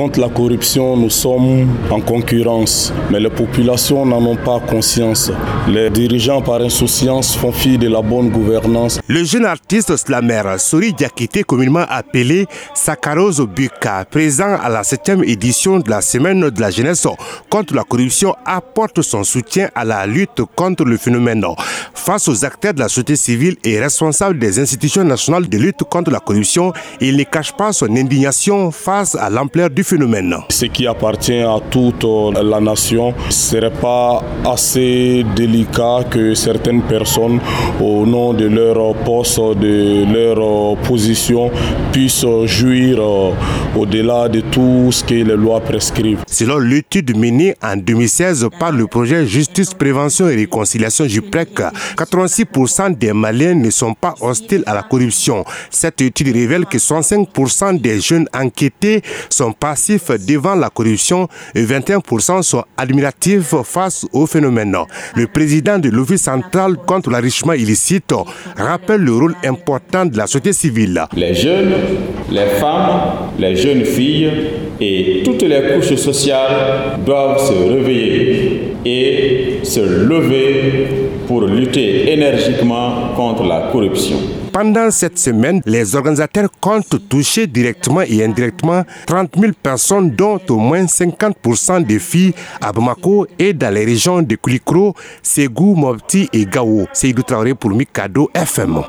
Contre la corruption, nous sommes en concurrence, mais les populations n'en ont pas conscience. Les dirigeants, par insouciance, font fi de la bonne gouvernance. Le jeune artiste slammer Sori Diakité, communément appelé Sakarozo Buka, présent à la 7e édition de la Semaine de la jeunesse contre la corruption, apporte son soutien à la lutte contre le phénomène. Face aux acteurs de la société civile et responsables des institutions nationales de lutte contre la corruption, il ne cache pas son indignation face à l'ampleur du phénomène. Ce qui appartient à toute la nation ne serait pas assez délicat que certaines personnes, au nom de leur poste, de leur position, puissent jouir au-delà de tout ce que les lois prescrivent. Selon l'étude menée en 2016 par le projet Justice, Prévention et Réconciliation JUPREC, 86% des Maliens ne sont pas hostiles à la corruption. Cette étude révèle que 65% des jeunes enquêtés sont devant la corruption et 21% sont admiratifs face au phénomène. Le président de l'Office central contre l'enrichissement illicite rappelle le rôle important de la société civile. Les jeunes, les femmes, les jeunes filles et toutes les couches sociales doivent se réveiller et se lever pour lutter énergiquement contre la corruption. Pendant cette semaine, les organisateurs comptent toucher directement et indirectement 30 000 personnes, dont au moins 50% des filles à Bamako et dans les régions de Kulikro, Ségou, Mopti et Gao. C'est Traoré pour Mikado FM.